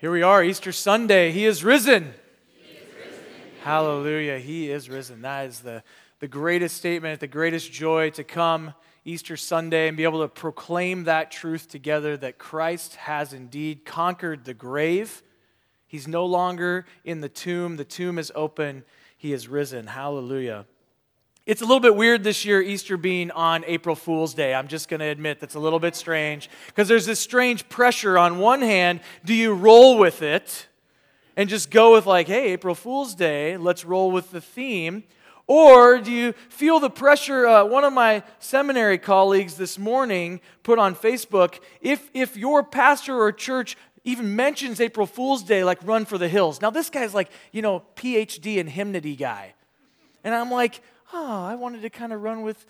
Here we are, Easter Sunday. He is risen. He is risen. Hallelujah. He is risen. That is the, the greatest statement, the greatest joy to come Easter Sunday and be able to proclaim that truth together that Christ has indeed conquered the grave. He's no longer in the tomb, the tomb is open. He is risen. Hallelujah. It's a little bit weird this year, Easter being on April Fool's Day. I'm just going to admit that's a little bit strange because there's this strange pressure. On one hand, do you roll with it and just go with, like, hey, April Fool's Day, let's roll with the theme? Or do you feel the pressure? Uh, one of my seminary colleagues this morning put on Facebook if, if your pastor or church even mentions April Fool's Day, like run for the hills. Now, this guy's like, you know, PhD in hymnody guy. And I'm like, oh, I wanted to kind of run with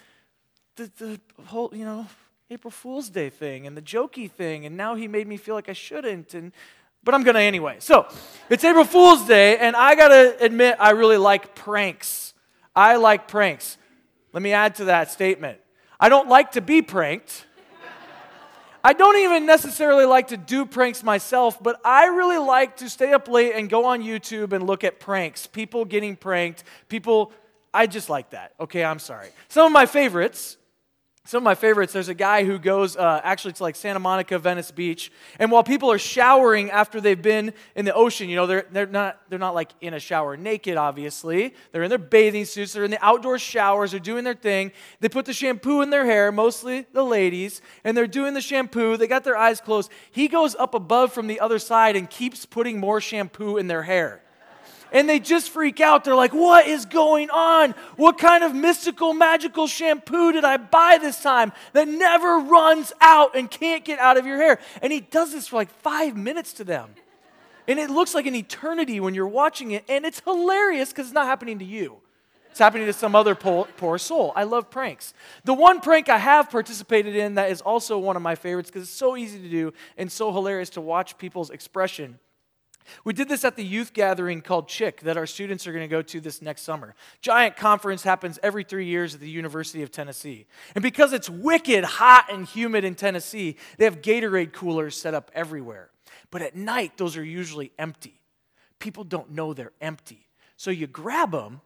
the, the whole, you know, April Fool's Day thing and the jokey thing, and now he made me feel like I shouldn't. And but I'm gonna anyway. So it's April Fool's Day, and I gotta admit I really like pranks. I like pranks. Let me add to that statement. I don't like to be pranked. I don't even necessarily like to do pranks myself, but I really like to stay up late and go on YouTube and look at pranks. People getting pranked, people I just like that. Okay, I'm sorry. Some of my favorites. Some of my favorites, there's a guy who goes uh, actually to like Santa Monica, Venice Beach, and while people are showering after they've been in the ocean, you know, they're, they're, not, they're not like in a shower naked, obviously. They're in their bathing suits, they're in the outdoor showers, they're doing their thing. They put the shampoo in their hair, mostly the ladies, and they're doing the shampoo. They got their eyes closed. He goes up above from the other side and keeps putting more shampoo in their hair and they just freak out. They're like, What is going on? What kind of mystical, magical shampoo did I buy this time that never runs out and can't get out of your hair? And he does this for like five minutes to them. And it looks like an eternity when you're watching it, and it's hilarious because it's not happening to you. It's happening to some other poor, poor, soul. I love pranks. The one prank I have participated in that is also one of my favorites because it's so easy to do and so hilarious to watch people's expression we did this at the youth gathering called CHIC that our students are going to go to this next summer. Giant conference happens every three years at the University of Tennessee. And because it's wicked hot and humid in Tennessee, they have Gatorade coolers set up everywhere. But at night, those are usually empty. People don't know they're empty. So you grab them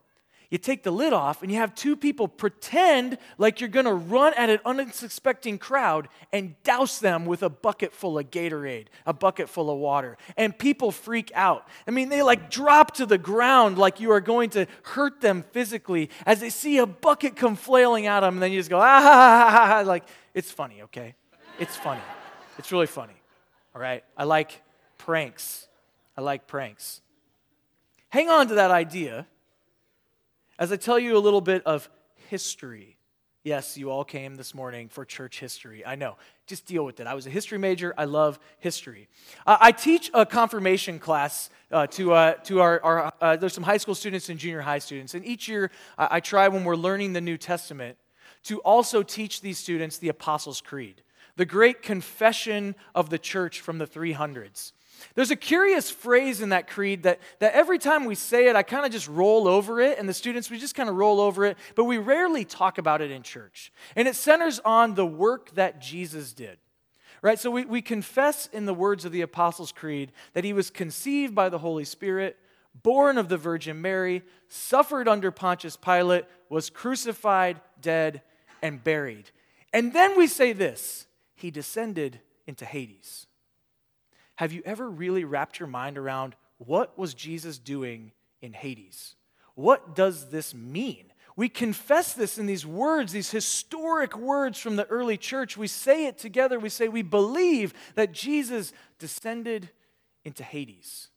you take the lid off and you have two people pretend like you're going to run at an unsuspecting crowd and douse them with a bucket full of Gatorade, a bucket full of water. And people freak out. I mean, they like drop to the ground like you are going to hurt them physically as they see a bucket come flailing at them. And then you just go, ah, like, it's funny, okay? It's funny. It's really funny. All right? I like pranks. I like pranks. Hang on to that idea as I tell you a little bit of history. Yes, you all came this morning for church history. I know. Just deal with it. I was a history major. I love history. Uh, I teach a confirmation class uh, to, uh, to our, our uh, there's some high school students and junior high students. And each year I try when we're learning the New Testament to also teach these students the Apostles' Creed, the great confession of the church from the 300s. There's a curious phrase in that creed that, that every time we say it, I kind of just roll over it, and the students, we just kind of roll over it, but we rarely talk about it in church. And it centers on the work that Jesus did. Right? So we, we confess in the words of the Apostles' Creed that he was conceived by the Holy Spirit, born of the Virgin Mary, suffered under Pontius Pilate, was crucified, dead, and buried. And then we say this He descended into Hades. Have you ever really wrapped your mind around what was Jesus doing in Hades? What does this mean? We confess this in these words, these historic words from the early church. We say it together. We say we believe that Jesus descended into Hades.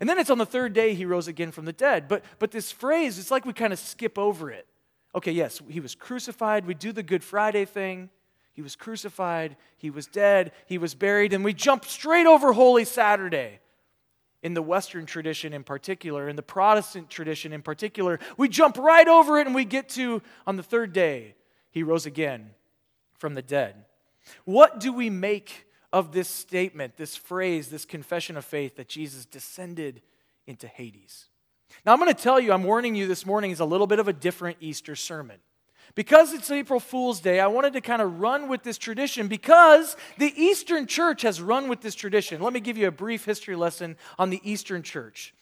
And then it's on the third day he rose again from the dead. But, but this phrase, it's like we kind of skip over it. Okay, yes, he was crucified. We do the Good Friday thing. He was crucified, he was dead, he was buried, and we jump straight over Holy Saturday. In the Western tradition in particular, in the Protestant tradition in particular, we jump right over it and we get to on the third day, he rose again from the dead. What do we make of this statement, this phrase, this confession of faith that Jesus descended into Hades? Now, I'm going to tell you, I'm warning you this morning, is a little bit of a different Easter sermon. Because it's April Fool's Day, I wanted to kind of run with this tradition because the Eastern Church has run with this tradition. Let me give you a brief history lesson on the Eastern Church.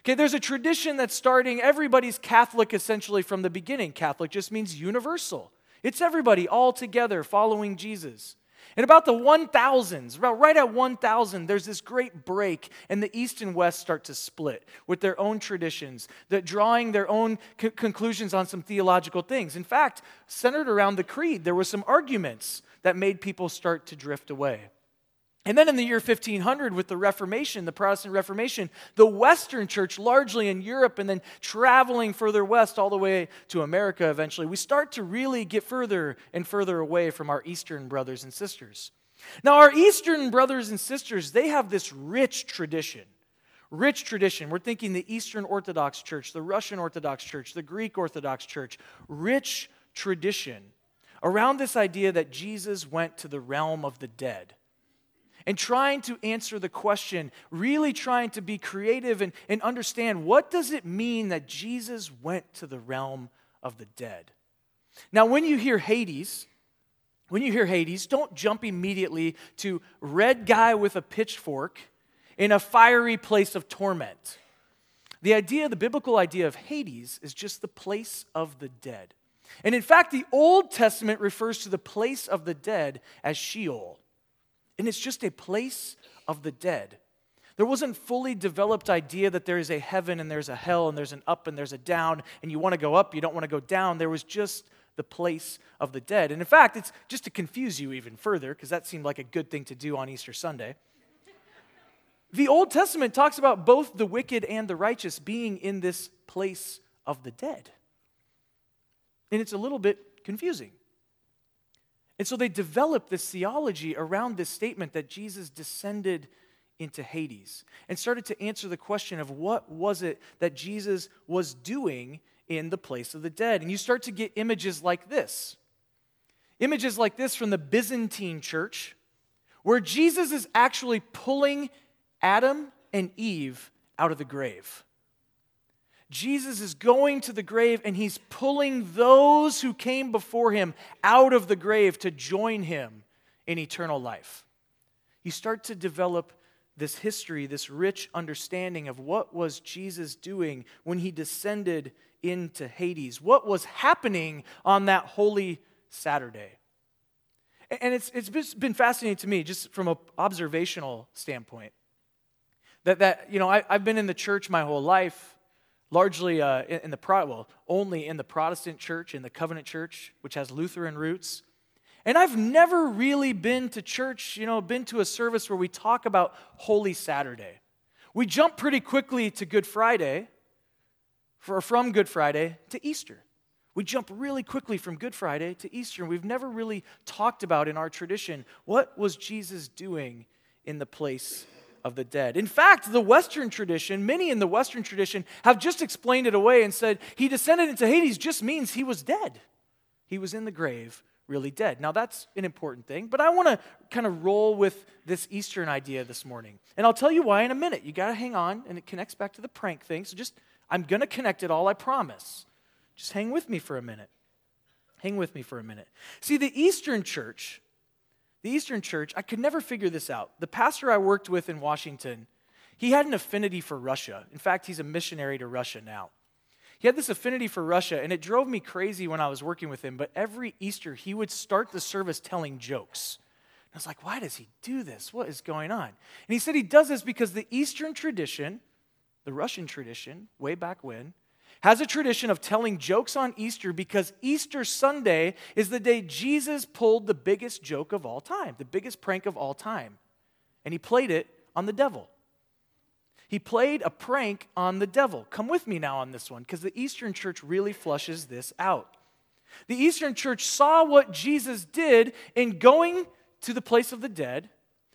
Okay, there's a tradition that's starting, everybody's Catholic essentially from the beginning. Catholic just means universal, it's everybody all together following Jesus. And about the 1000s, about right at 1000, there's this great break, and the East and West start to split with their own traditions, that drawing their own conclusions on some theological things. In fact, centered around the creed, there were some arguments that made people start to drift away. And then in the year 1500, with the Reformation, the Protestant Reformation, the Western church, largely in Europe and then traveling further west all the way to America eventually, we start to really get further and further away from our Eastern brothers and sisters. Now, our Eastern brothers and sisters, they have this rich tradition. Rich tradition. We're thinking the Eastern Orthodox Church, the Russian Orthodox Church, the Greek Orthodox Church. Rich tradition around this idea that Jesus went to the realm of the dead and trying to answer the question, really trying to be creative and, and understand what does it mean that Jesus went to the realm of the dead. Now, when you hear Hades, when you hear Hades, don't jump immediately to red guy with a pitchfork in a fiery place of torment. The idea, the biblical idea of Hades, is just the place of the dead. And in fact, the Old Testament refers to the place of the dead as Sheol. And it's just a place of the dead. There wasn't fully developed idea that there is a heaven and there's a hell and there's an up and there's a down and you want to go up, you don't want to go down. There was just the place of the dead. And in fact, it's just to confuse you even further because that seemed like a good thing to do on Easter Sunday. The Old Testament talks about both the wicked and the righteous being in this place of the dead. And it's a little bit confusing. And so they developed this theology around this statement that Jesus descended into Hades and started to answer the question of what was it that Jesus was doing in the place of the dead. And you start to get images like this images like this from the Byzantine church, where Jesus is actually pulling Adam and Eve out of the grave. Jesus is going to the grave and he's pulling those who came before him out of the grave to join him in eternal life. You start to develop this history, this rich understanding of what was Jesus doing when he descended into Hades, what was happening on that holy Saturday. And it's, it's been fascinating to me, just from an observational standpoint, that, that you know, I, I've been in the church my whole life largely uh, in, in the well, only in the Protestant church, in the Covenant Church, which has Lutheran roots. And I've never really been to church, you know, been to a service where we talk about Holy Saturday. We jump pretty quickly to Good Friday, for, from Good Friday to Easter. We jump really quickly from Good Friday to Easter, and we've never really talked about in our tradition what was Jesus doing in the place of the dead. In fact, the Western tradition, many in the Western tradition, have just explained it away and said he descended into Hades just means he was dead. He was in the grave, really dead. Now, that's an important thing, but I want to kind of roll with this Eastern idea this morning. And I'll tell you why in a minute. You got to hang on, and it connects back to the prank thing. So just, I'm going to connect it all, I promise. Just hang with me for a minute. Hang with me for a minute. See, the Eastern church the Eastern Church, I could never figure this out. The pastor I worked with in Washington, he had an affinity for Russia. In fact, he's a missionary to Russia now. He had this affinity for Russia, and it drove me crazy when I was working with him. But every Easter, he would start the service telling jokes. And I was like, why does he do this? What is going on? And he said he does this because the Eastern tradition, the Russian tradition, way back when, has a tradition of telling jokes on Easter because Easter Sunday is the day Jesus pulled the biggest joke of all time, the biggest prank of all time. And he played it on the devil. He played a prank on the devil. Come with me now on this one because the Eastern church really flushes this out. The Eastern church saw what Jesus did in going to the place of the dead,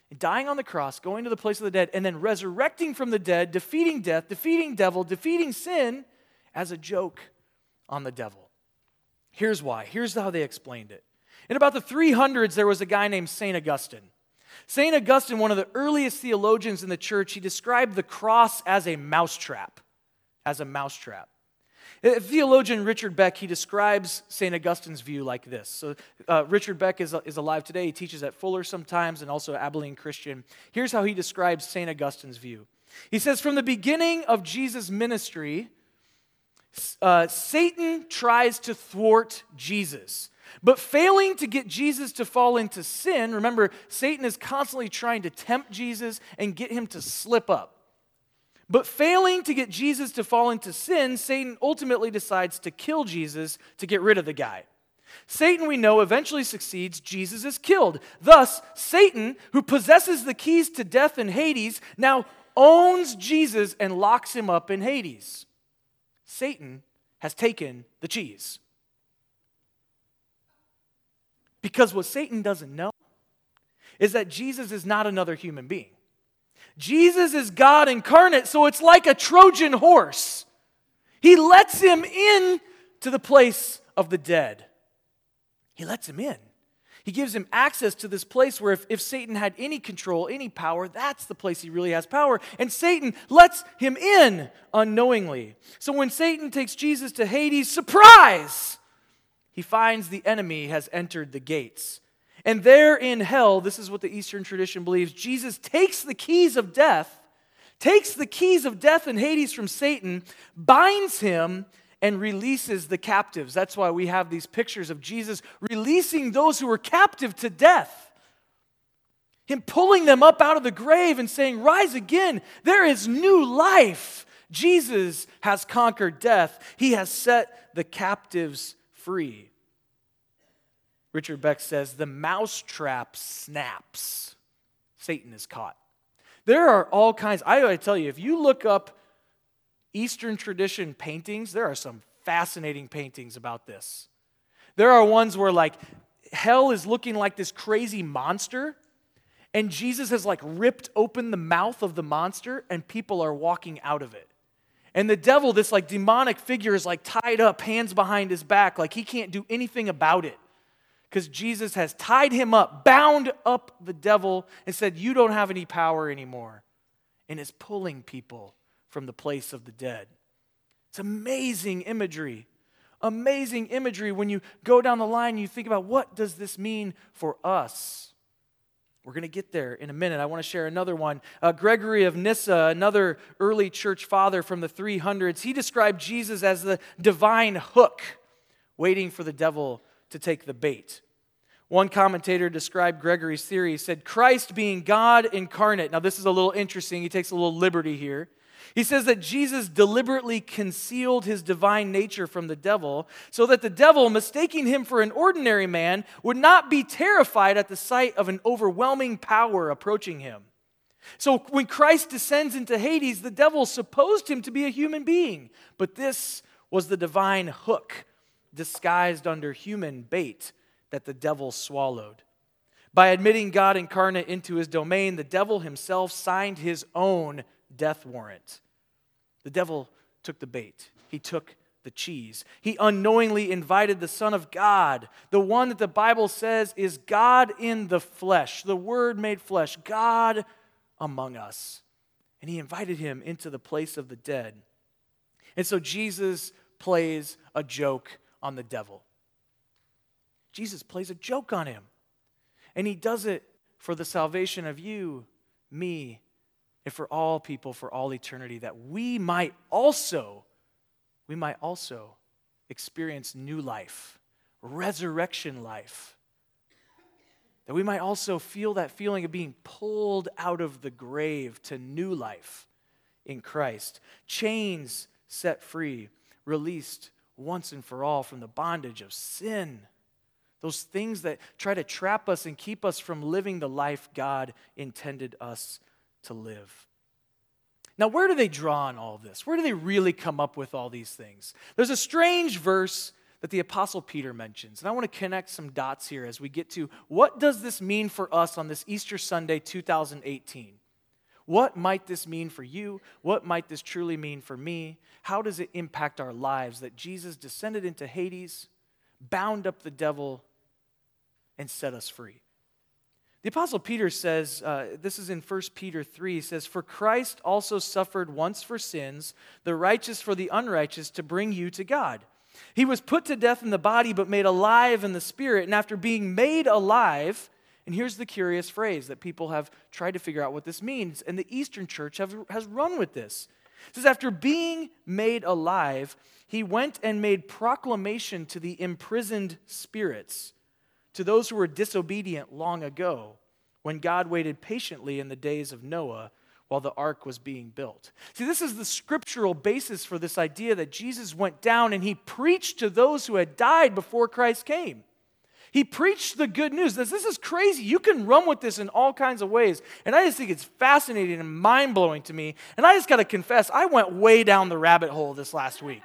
and dying on the cross, going to the place of the dead, and then resurrecting from the dead, defeating death, defeating devil, defeating sin as a joke on the devil. Here's why. Here's how they explained it. In about the 300s, there was a guy named St. Augustine. St. Augustine, one of the earliest theologians in the church, he described the cross as a mousetrap. As a mousetrap. Uh, theologian Richard Beck, he describes St. Augustine's view like this. So, uh, Richard Beck is, is alive today. He teaches at Fuller sometimes and also Abilene Christian. Here's how he describes St. Augustine's view. He says, From the beginning of Jesus' ministry, uh, Satan tries to thwart Jesus. But failing to get Jesus to fall into sin, remember, Satan is constantly trying to tempt Jesus and get him to slip up. But failing to get Jesus to fall into sin, Satan ultimately decides to kill Jesus to get rid of the guy. Satan, we know, eventually succeeds. Jesus is killed. Thus, Satan, who possesses the keys to death and Hades, now owns Jesus and locks him up in Hades. Satan has taken the cheese. Because what Satan doesn't know is that Jesus is not another human being. Jesus is God incarnate, so it's like a Trojan horse. He lets him in to the place of the dead. He lets him in. He gives him access to this place where if, if Satan had any control, any power, that's the place he really has power. And Satan lets him in unknowingly. So when Satan takes Jesus to Hades, surprise! He finds the enemy has entered the gates. And there in hell, this is what the Eastern tradition believes Jesus takes the keys of death, takes the keys of death and Hades from Satan, binds him, and releases the captives. That's why we have these pictures of Jesus releasing those who were captive to death. Him pulling them up out of the grave and saying, Rise again. There is new life. Jesus has conquered death, He has set the captives free. Richard Beck says, the mousetrap snaps. Satan is caught. There are all kinds. I gotta tell you, if you look up Eastern tradition paintings, there are some fascinating paintings about this. There are ones where, like, hell is looking like this crazy monster, and Jesus has, like, ripped open the mouth of the monster, and people are walking out of it. And the devil, this, like, demonic figure, is, like, tied up, hands behind his back, like he can't do anything about it because Jesus has tied him up, bound up the devil, and said, You don't have any power anymore, and is pulling people from the place of the dead. It's amazing imagery. Amazing imagery when you go down the line you think about what does this mean for us? We're going to get there in a minute. I want to share another one. Uh, Gregory of Nyssa, another early church father from the 300s, he described Jesus as the divine hook waiting for the devil to take the bait. One commentator described Gregory's theory. He said, Christ being God incarnate. Now, this is a little interesting. He takes a little liberty here. He says that Jesus deliberately concealed his divine nature from the devil so that the devil, mistaking him for an ordinary man, would not be terrified at the sight of an overwhelming power approaching him. So when Christ descends into Hades, the devil supposed him to be a human being, but this was the divine hook disguised under human bait that the devil swallowed. By admitting God incarnate into his domain, the devil himself signed his own death warrant. The devil took the bait, he took the cheese. He unknowingly invited the Son of God, the one that the Bible says is God in the flesh, the Word made flesh, God among us. And he invited him into the place of the dead. And so Jesus plays a joke on the devil. Jesus plays a joke on him. And he does it for the salvation of you, me, and for all people for all eternity, that we might also, we might also experience new life, resurrection life. That we might also feel that feeling of being pulled out of the grave to new life in Christ. Chains set free, released once and for all from the bondage of sin. Those things that try to trap us and keep us from living the life God intended us to live. Now, where do they draw on all this? Where do they really come up with all these things? There's a strange verse that the apostle Peter mentions, and I want to connect some dots here as we get to what does this mean for us on this Easter Sunday 2018? What might this mean for you? What might this truly mean for me? How does it impact our lives that Jesus descended into Hades, bound up the devil, and set us free? The Apostle Peter says, uh, this is in 1 Peter 3, he says, For Christ also suffered once for sins, the righteous for the unrighteous, to bring you to God. He was put to death in the body, but made alive in the spirit. And after being made alive, and here's the curious phrase that people have tried to figure out what this means, and the Eastern Church have, has run with this. It says, After being made alive, he went and made proclamation to the imprisoned spirits to those who were disobedient long ago, when God waited patiently in the days of Noah while the ark was being built. See, this is the scriptural basis for this idea that Jesus went down and he preached to those who had died before Christ came. He preached the good news. This, this is crazy. You can run with this in all kinds of ways. And I just think it's fascinating and mind blowing to me. And I just got to confess, I went way down the rabbit hole this last week.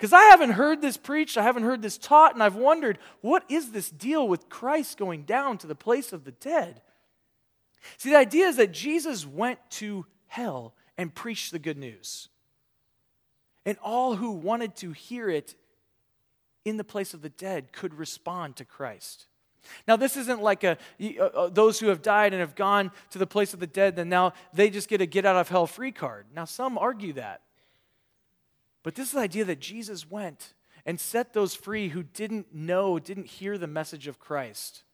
Because I haven't heard this preached, I haven't heard this taught, and I've wondered what is this deal with Christ going down to the place of the dead? See, the idea is that Jesus went to hell and preached the good news. And all who wanted to hear it in the place of the dead could respond to Christ. Now, this isn't like a, uh, uh, those who have died and have gone to the place of the dead, then now they just get a get out of hell free card. Now, some argue that. But this is the idea that Jesus went and set those free who didn't know, didn't hear the message of Christ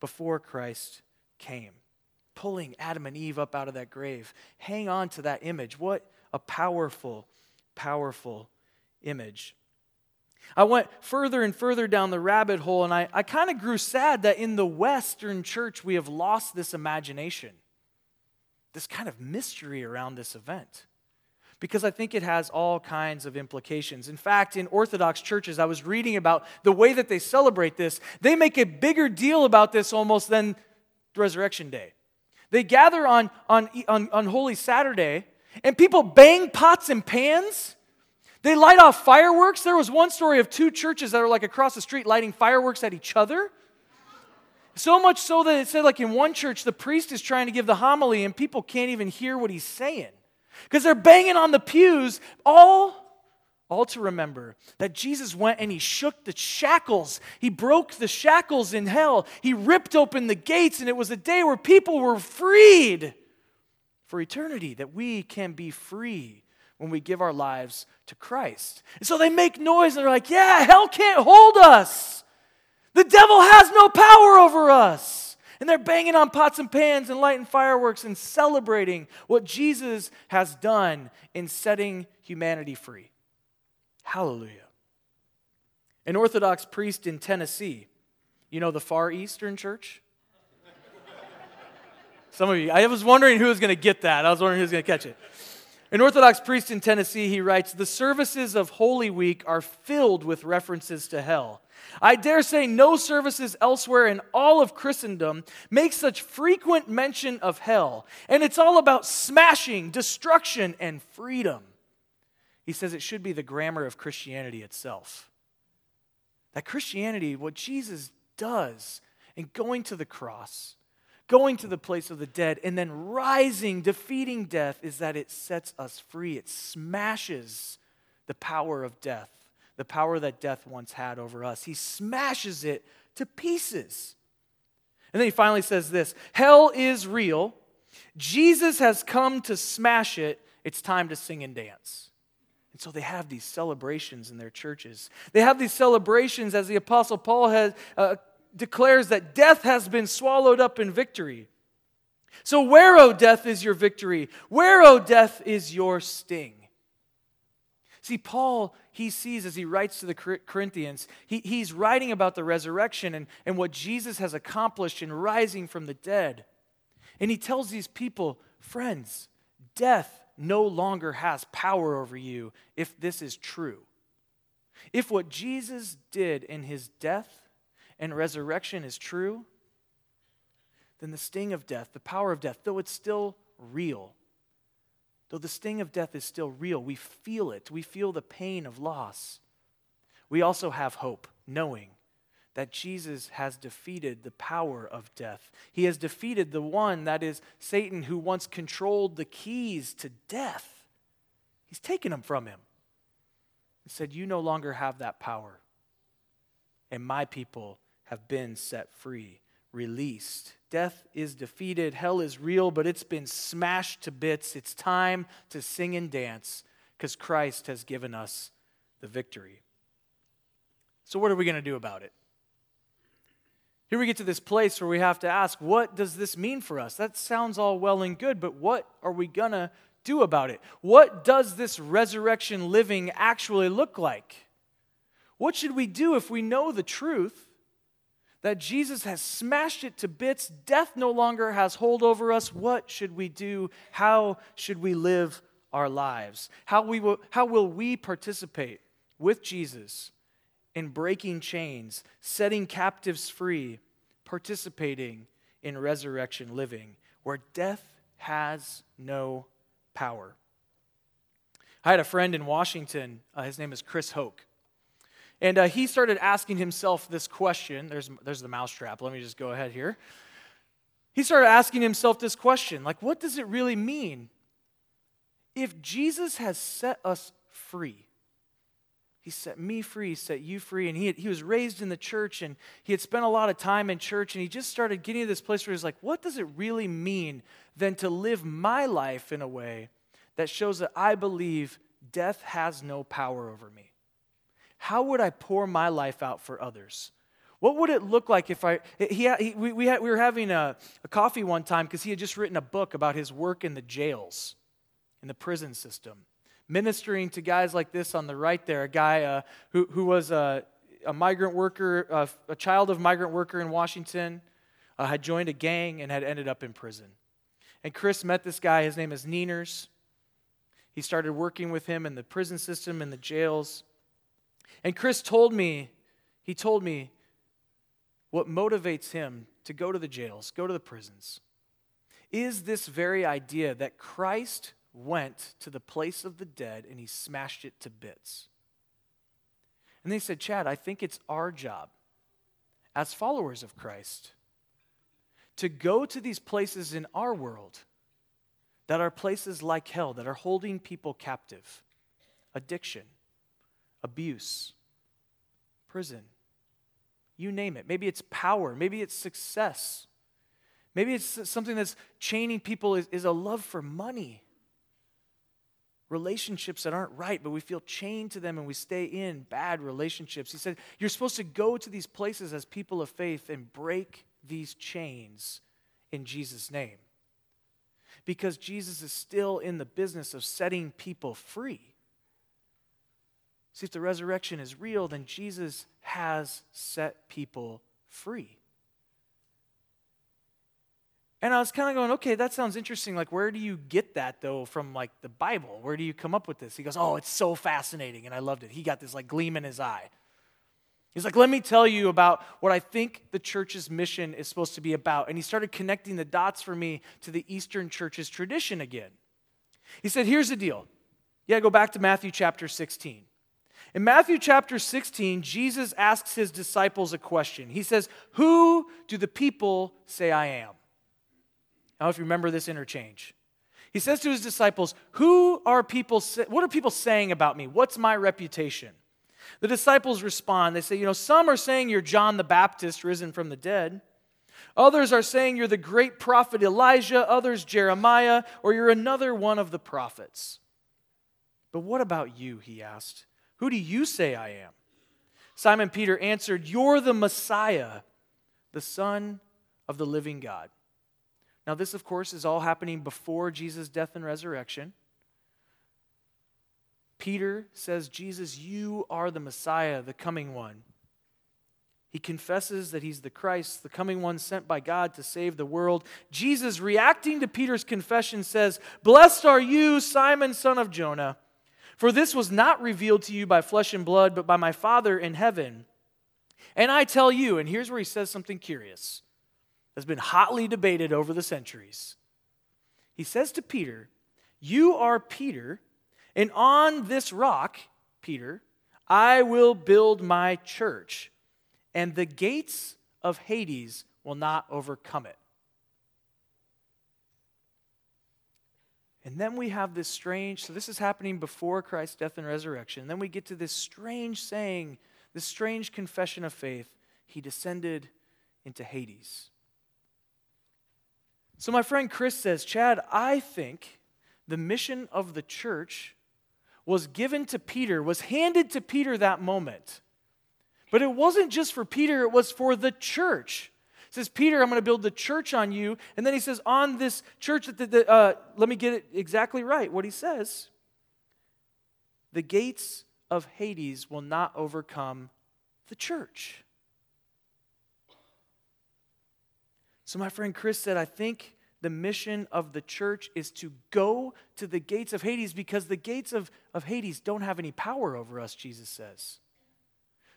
before Christ came. Pulling Adam and Eve up out of that grave. Hang on to that image. What a powerful, powerful image. I went further and further down the rabbit hole, and I, I kind of grew sad that in the Western church we have lost this imagination, this kind of mystery around this event because I think it has all kinds of implications. In fact, in Orthodox churches, I was reading about the way that they celebrate this. They make a bigger deal about this almost than Resurrection Day. They gather on, on, on, on Holy Saturday, and people bang pots and pans. They light off fireworks. There was one story of two churches that are like across the street lighting fireworks at each other. So much so that it said, like in one church, the priest is trying to give the homily and people can't even hear what he's saying because they're banging on the pews, all all to remember that Jesus went and he shook the shackles. He broke the shackles in hell. He ripped open the gates, and it was a day where people were freed for eternity, that we can be free when we give our lives to Christ. And so they make noise and they're like, Yeah, hell can't hold us. The devil has no power over us. And they're banging on pots and pans and lighting fireworks and celebrating what Jesus has done in setting humanity free. Hallelujah. An Orthodox priest in Tennessee, you know the Far Eastern Church? Some of you, I was wondering who was going to get that. I was wondering who was going to catch it. An Orthodox priest in Tennessee, he writes The services of Holy Week are filled with references to hell. I dare say no services elsewhere in all of Christendom make such frequent mention of hell. And it's all about smashing, destruction, and freedom. He says it should be the grammar of Christianity itself. That Christianity, what Jesus does in going to the cross, going to the place of the dead, and then rising, defeating death, is that it sets us free. It smashes the power of death the power that death once had over us. He smashes it to pieces. And then he finally says this Hell is real. Jesus has come to smash it. It's time to sing and dance. And so they have these celebrations in their churches. They have these celebrations as the Apostle Paul has, uh, declares that death has been swallowed up in victory. So, where, O death, is your victory? Where, O death, is your sting? See, Paul, he sees as he writes to the Corinthians, he, he's writing about the resurrection and, and what Jesus has accomplished in rising from the dead. And he tells these people, friends, death no longer has power over you if this is true. If what Jesus did in his death and resurrection is true, then the sting of death, the power of death, though it's still real, Though the sting of death is still real, we feel it. We feel the pain of loss. We also have hope, knowing that Jesus has defeated the power of death. He has defeated the one, that is Satan, who once controlled the keys to death. He's taken them from him and said, You no longer have that power. And my people have been set free. released. Death is defeated, hell is real, but it's been smashed to bits. It's time to sing and dance because Christ has given us the victory. So, what are we going to do about it? Here we get to this place where we have to ask, what does this mean for us? That sounds all well and good, but what are we going to do about it? What does this resurrection living actually look like? What should we do if we know the truth that Jesus has smashed it to bits? Death no longer has hold over us. What should we do? How should we live our lives? How, we will, how will we participate with Jesus in breaking chains, setting captives free, participating in resurrection living, where death has no power. I had a friend in Washington, uh, his name is Chris Hoke. And uh, he started asking himself this question. There's, there's the mousetrap. Let me just go ahead here. He started asking himself this question like, what does it really mean if Jesus has set us free? He set me free, he set you free. And he, had, he was raised in the church and he had spent a lot of time in church. And he just started getting to this place where he's like, what does it really mean then to live my life in a way that shows that I believe death has no power over me? How would I pour my life out for others? What would it look like if I? He, he we, we, had, we were having a, a coffee one time because he had just written a book about his work in the jails, in the prison system ministering to guys like this on the right there, a guy uh, who, who was a, a migrant worker, uh, a child of migrant worker in Washington, uh, had joined a gang and had ended up in prison. And Chris met this guy, his name is Neeners. He started working with him in the prison system, in the jails. And Chris told me, he told me what motivates him to go to the jails, go to the prisons, is this very idea that Christ went to the place of the dead and he smashed it to bits. And they said, Chad, I think it's our job as followers of Christ to go to these places in our world that are places like hell, that are holding people captive addiction, abuse, prison. You name it. Maybe it's power, maybe it's success. Maybe it's something that's chaining people is, is a love for money relationships that aren't right, but we feel chained to them and we stay in bad relationships. He said, You're supposed to go to these places as people of faith and break these chains in Jesus' name. Because Jesus is still in the business of setting people free. See, if the resurrection is real, then Jesus has set people free. And I was kind of going, okay, that sounds interesting. Like, where do you get that though from like the Bible? Where do you come up with this? He goes, oh, it's so fascinating, and I loved it. He got this like gleam in his eye. He's like, let me tell you about what I think the church's mission is supposed to be about. And he started connecting the dots for me to the Eastern church's tradition again. He said, here's the deal. Yeah, go back to Matthew chapter 16. In Matthew chapter 16, Jesus asks his disciples a question. He says, Who do the people say I am? I don't know if you remember this interchange. He says to his disciples, Who are people, what are people saying about me? What's my reputation? The disciples respond. They say, You know, some are saying you're John the Baptist risen from the dead. Others are saying you're the great prophet Elijah. Others, Jeremiah, or you're another one of the prophets. But what about you? He asked. Who do you say I am? Simon Peter answered, You're the Messiah, the Son of the living God. Now, this, of course, is all happening before Jesus' death and resurrection. Peter says, Jesus, you are the Messiah, the coming one. He confesses that he's the Christ, the coming one sent by God to save the world. Jesus, reacting to Peter's confession, says, Blessed are you, Simon, son of Jonah, for this was not revealed to you by flesh and blood, but by my Father in heaven. And I tell you, and here's where he says something curious that's been hotly debated over the centuries. He says to Peter, You are Peter, and on this rock, Peter, I will build my church, and the gates of Hades will not overcome it. And then we have this strange, so this is happening before Christ's death and resurrection. And then we get to this strange saying, this strange confession of faith. He descended into Hades. So, my friend Chris says, Chad, I think the mission of the church was given to Peter, was handed to Peter that moment. But it wasn't just for Peter, it was for the church. Says, Peter, I'm going to build the church on you. And then he says, on this church, the, the, uh, let me get it exactly right. What he says the gates of Hades will not overcome the church. So, my friend Chris said, I think the mission of the church is to go to the gates of Hades because the gates of, of Hades don't have any power over us, Jesus says.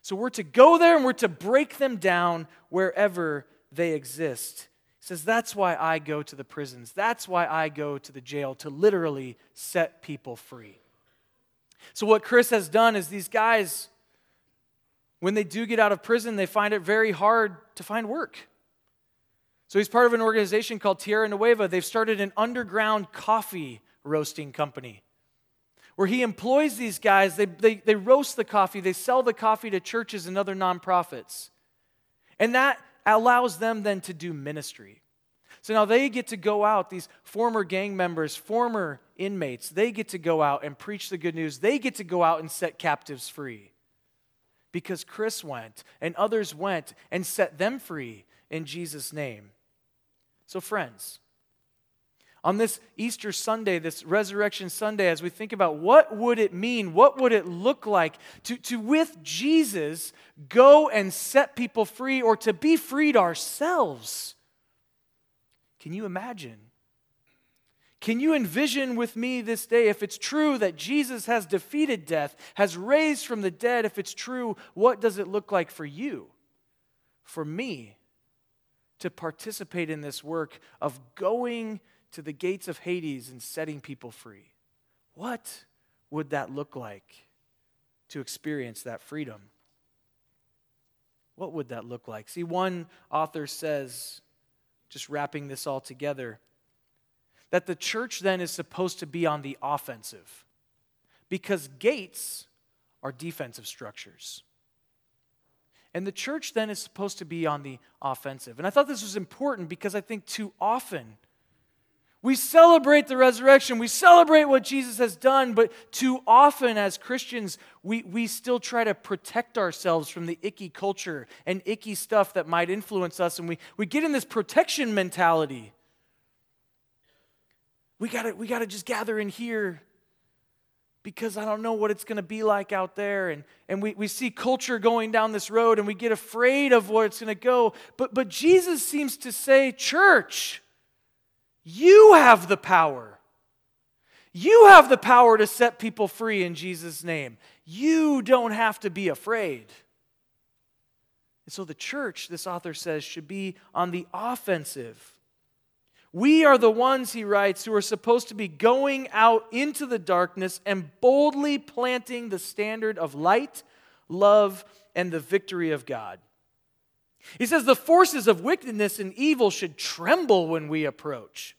So, we're to go there and we're to break them down wherever they exist. He says, That's why I go to the prisons. That's why I go to the jail, to literally set people free. So, what Chris has done is these guys, when they do get out of prison, they find it very hard to find work. So, he's part of an organization called Tierra Nueva. They've started an underground coffee roasting company where he employs these guys. They, they, they roast the coffee, they sell the coffee to churches and other nonprofits. And that allows them then to do ministry. So now they get to go out, these former gang members, former inmates, they get to go out and preach the good news. They get to go out and set captives free. Because Chris went and others went and set them free in Jesus' name. So, friends, on this Easter Sunday, this Resurrection Sunday, as we think about what would it mean, what would it look like to, to with Jesus, go and set people free or to be freed ourselves. Can you imagine? Can you envision with me this day, if it's true that Jesus has defeated death, has raised from the dead, if it's true, what does it look like for you, for me, to participate in this work of going to the gates of Hades and setting people free. What would that look like to experience that freedom? What would that look like? See, one author says, just wrapping this all together, that the church then is supposed to be on the offensive because gates are defensive structures. And the church then is supposed to be on the offensive. And I thought this was important because I think too often we celebrate the resurrection. We celebrate what Jesus has done, but too often as Christians, we, we still try to protect ourselves from the icky culture and icky stuff that might influence us. And we, we get in this protection mentality. We gotta, we gotta just gather in here because I don't know what it's gonna be like out there. And, and we, we see culture going down this road and we get afraid of where it's gonna go. But, but Jesus seems to say, Church, you have the power. You have the power to set people free in Jesus' name. You don't have to be afraid. And so the church, this author says, should be on the offensive. We are the ones, he writes, who are supposed to be going out into the darkness and boldly planting the standard of light, love, and the victory of God. He says the forces of wickedness and evil should tremble when we approach.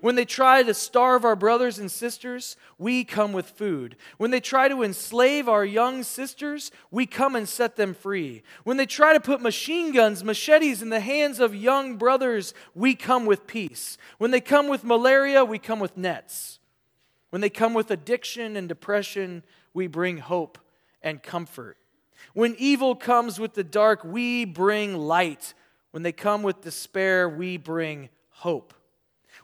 When they try to starve our brothers and sisters, we come with food. When they try to enslave our young sisters, we come and set them free. When they try to put machine guns, machetes in the hands of young brothers, we come with peace. When they come with malaria, we come with nets. When they come with addiction and depression, we bring hope and comfort. When evil comes with the dark, we bring light. When they come with despair, we bring hope.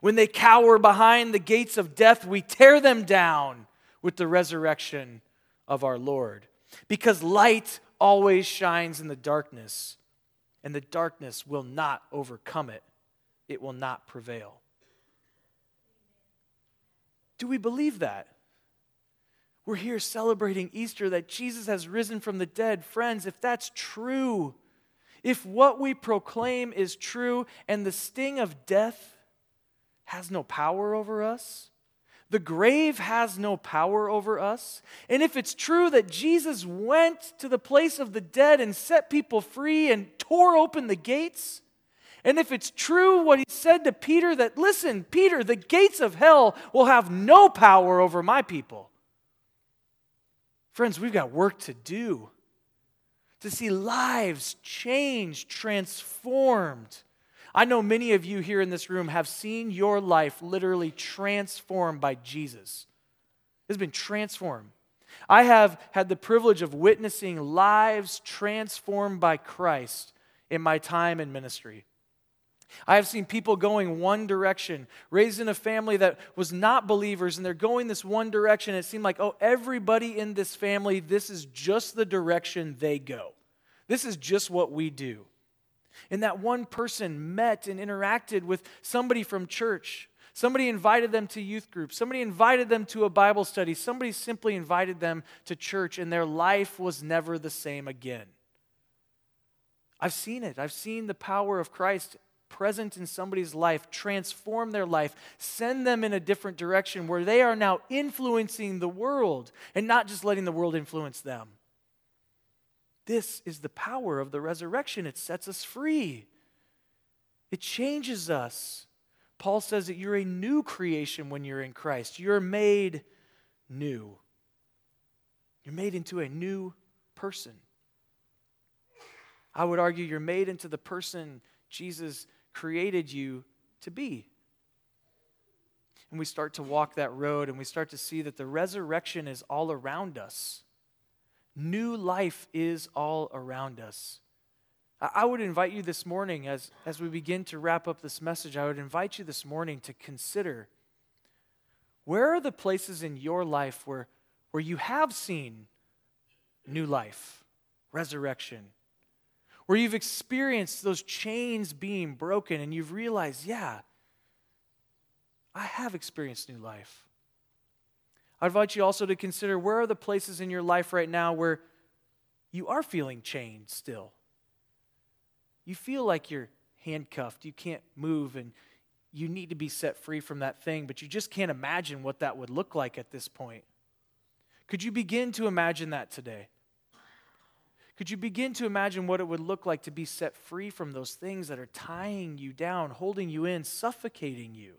When they cower behind the gates of death, we tear them down with the resurrection of our Lord. Because light always shines in the darkness, and the darkness will not overcome it, it will not prevail. Do we believe that? We're here celebrating Easter that Jesus has risen from the dead. Friends, if that's true, if what we proclaim is true and the sting of death has no power over us, the grave has no power over us, and if it's true that Jesus went to the place of the dead and set people free and tore open the gates, and if it's true what he said to Peter that, listen, Peter, the gates of hell will have no power over my people Friends, we've got work to do to see lives changed, transformed. I know many of you here in this room have seen your life literally transformed by Jesus. It's been transformed. I have had the privilege of witnessing lives transformed by Christ in my time in ministry. I have seen people going one direction, raised in a family that was not believers, and they're going this one direction. It seemed like, oh, everybody in this family, this is just the direction they go. This is just what we do. And that one person met and interacted with somebody from church. Somebody invited them to youth group. Somebody invited them to a Bible study. Somebody simply invited them to church, and their life was never the same again. I've seen it. I've seen the power of Christ present in somebody's life, transform their life, send them in a different direction where they are now influencing the world and not just letting the world influence them. This is the power of the resurrection. It sets us free, it changes us. Paul says that you're a new creation when you're in Christ. You're made new. You're made into a new person. I would argue you're made into the person Jesus created you to be. And we start to walk that road and we start to see that the resurrection is all around us. New life is all around us. I would invite you this morning, as, as we begin to wrap up this message, I would invite you this morning to consider where are the places in your life where, where you have seen new life, resurrection, where you've experienced those chains being broken and you've realized, yeah, I have experienced new life. I invite you also to consider where are the places in your life right now where you are feeling chained still. You feel like you're handcuffed, you can't move, and you need to be set free from that thing, but you just can't imagine what that would look like at this point. Could you begin to imagine that today? Could you begin to imagine what it would look like to be set free from those things that are tying you down, holding you in, suffocating you?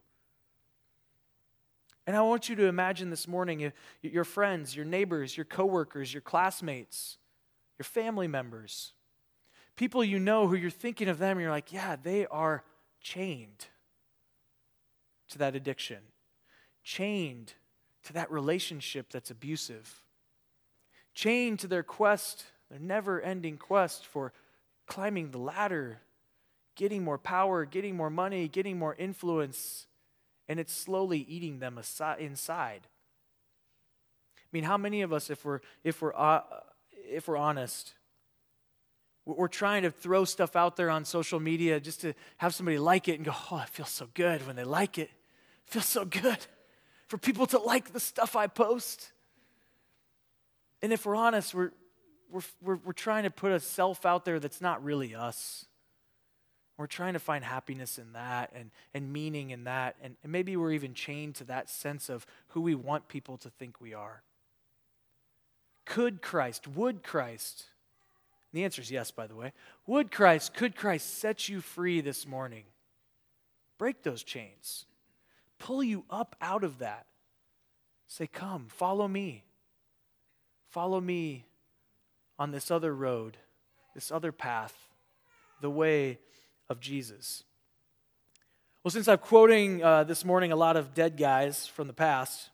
And I want you to imagine this morning eh, your friends, your neighbors, your coworkers, your classmates, your family members, people you know who you're thinking of them, you're like, yeah, they are chained to that addiction, chained to that relationship that's abusive, chained to their quest their never ending quest for climbing the ladder, getting more power, getting more money, getting more influence, and it's slowly eating them inside. I mean, how many of us, if we're, if we're, uh, if we're honest, we're trying to throw stuff out there on social media just to have somebody like it and go, oh, it feels so good when they like it. It feels so good for people to like the stuff I post. And if we're honest, we're, we're, we're, we're trying to put a self out there that's not really us. We're trying to find happiness in that and, and meaning in that. And, and maybe we're even chained to that sense of who we want people to think we are. Could Christ, would Christ, the answer is yes, by the way, would Christ, could Christ set you free this morning? Break those chains, pull you up out of that. Say, Come, follow me. Follow me on this other road, this other path, the way of Jesus. Well, since I'm quoting uh, this morning a lot of dead guys from the past,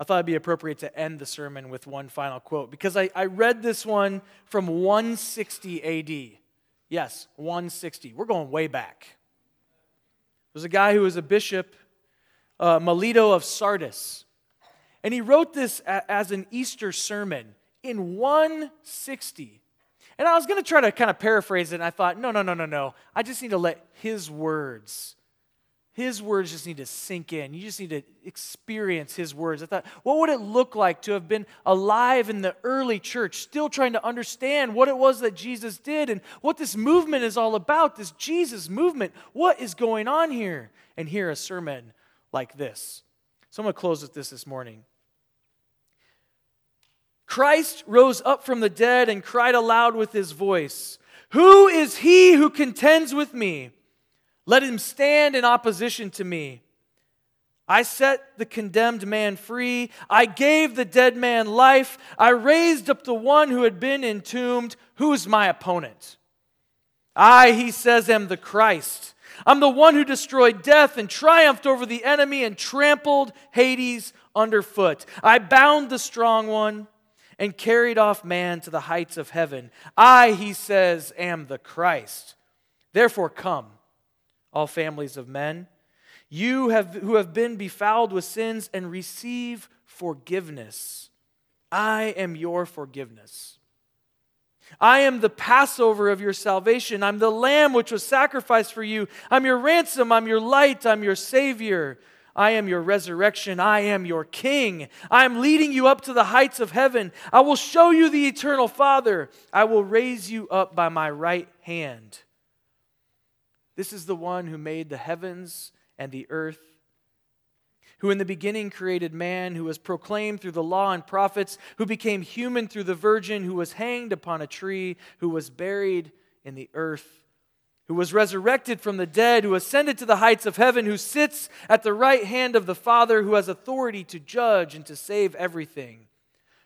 I thought it'd be appropriate to end the sermon with one final quote because I, I read this one from 160 AD. Yes, 160. We're going way back. There's a guy who was a bishop, uh, Melito of Sardis, and he wrote this a, as an Easter sermon in 160. And I was going to try to kind of paraphrase it, and I thought, no, no, no, no, no. I just need to let his words, his words just need to sink in. You just need to experience his words. I thought, what would it look like to have been alive in the early church, still trying to understand what it was that Jesus did and what this movement is all about, this Jesus movement? What is going on here? And hear a sermon like this. So I'm going to close with this this morning. Christ rose up from the dead and cried aloud with his voice, Who is he who contends with me? Let him stand in opposition to me. I set the condemned man free. I gave the dead man life. I raised up the one who had been entombed. Who is my opponent? I, he says, am the Christ. I'm the one who destroyed death and triumphed over the enemy and trampled Hades underfoot. I bound the strong one and carried off man to the heights of heaven. I, he says, am the Christ. Therefore, come, all families of men, you have, who have been befouled with sins, and receive forgiveness. I am your forgiveness. I am the Passover of your salvation. I'm the lamb which was sacrificed for you. I'm your ransom. I'm your light. I'm your Savior. I am your resurrection. I am your King. I am leading you up to the heights of heaven. I will show you the eternal Father. I will raise you up by my right hand. This is the one who made the heavens and the earth who in the beginning created man, who was proclaimed through the law and prophets, who became human through the virgin, who was hanged upon a tree, who was buried in the earth, who was resurrected from the dead, who ascended to the heights of heaven, who sits at the right hand of the Father, who has authority to judge and to save everything.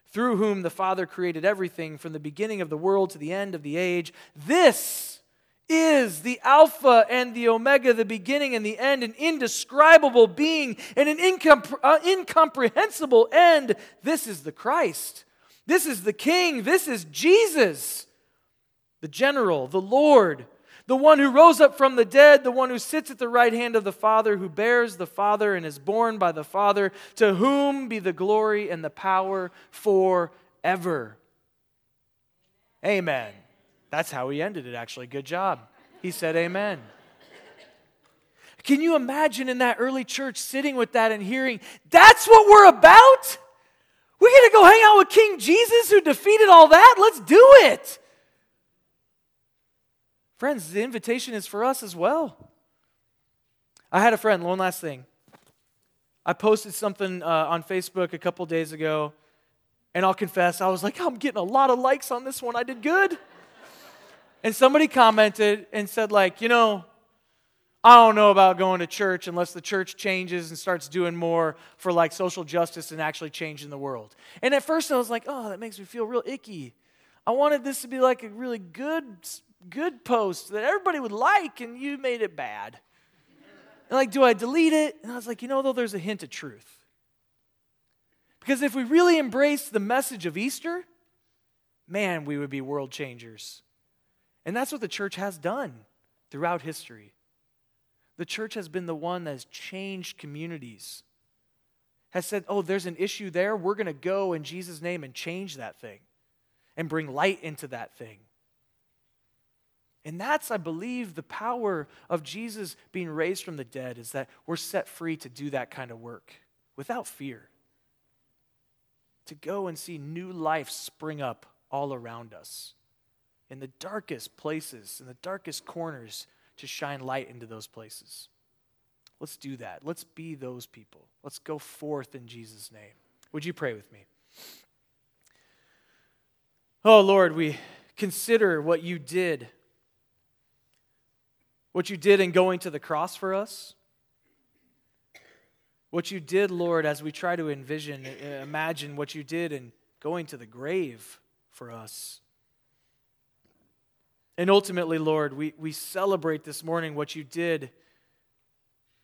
Through whom the Father created everything from the beginning of the world to the end of the age. This is the Alpha and the Omega, the beginning and the end, an indescribable being and an incompre- uh, incomprehensible end. This is the Christ. This is the King. This is Jesus, the general, the Lord, the one who rose up from the dead, the one who sits at the right hand of the Father, who bears the Father and is borne by the Father, to whom be the glory and the power forever. Amen. That's how he ended it, actually. Good job. He said, Amen. Can you imagine in that early church sitting with that and hearing, that's what we're about? We're going to go hang out with King Jesus who defeated all that? Let's do it. Friends, the invitation is for us as well. I had a friend, one last thing. I posted something uh, on Facebook a couple days ago, and I'll confess, I was like, I'm getting a lot of likes on this one. I did good. And somebody commented and said, like, you know, I don't know about going to church unless the church changes and starts doing more for like social justice and actually changing the world. And at first I was like, oh, that makes me feel real icky. I wanted this to be like a really good, good post that everybody would like, and you made it bad. And like, do I delete it? And I was like, you know, though, there's a hint of truth. Because if we really embraced the message of Easter, man, we would be world changers. And that's what the church has done throughout history. The church has been the one that has changed communities, has said, oh, there's an issue there. We're going to go in Jesus' name and change that thing and bring light into that thing. And that's, I believe, the power of Jesus being raised from the dead is that we're set free to do that kind of work without fear. To go and see new life spring up all around us in the darkest places, in the darkest corners, to shine light into those places. Let's do that. Let's be those people. Let's go forth in Jesus' name. Would you pray with me? Oh, Lord, we consider what you did. What you did in going to the cross for us. What you did, Lord, as we try to envision, uh, imagine what you did in going to the grave for us. And ultimately, Lord, we, we celebrate this morning what you did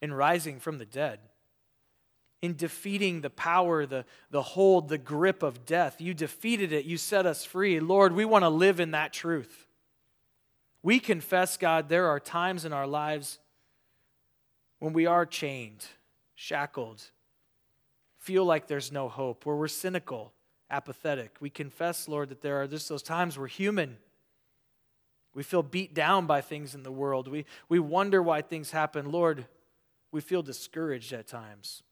in rising from the dead, in defeating the power, the, the hold, the grip of death. You defeated it, you set us free. Lord, we want to live in that truth. We confess, God, there are times in our lives when we are chained, shackled, feel like there's no hope, where we're cynical, apathetic. We confess, Lord, that there are just those times we're human we feel beat down by things in the world. We, we wonder why things happen. Lord, we feel discouraged at times.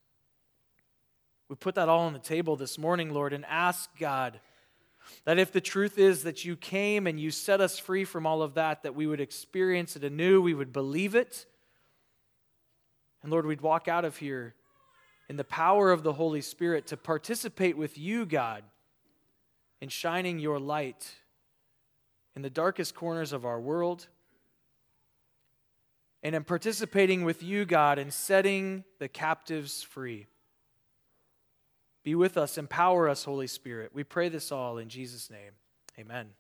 We put that all on the table this morning, Lord, and ask God that if the truth is that you came and you set us free from all of that, that we would experience it anew, we would believe it. And Lord, we'd walk out of here in the power of the Holy Spirit to participate with you, God, in shining your light in the darkest corners of our world. And in participating with you, God, in setting the captives free. Be with us, empower us, Holy Spirit. We pray this all in Jesus' name. Amen.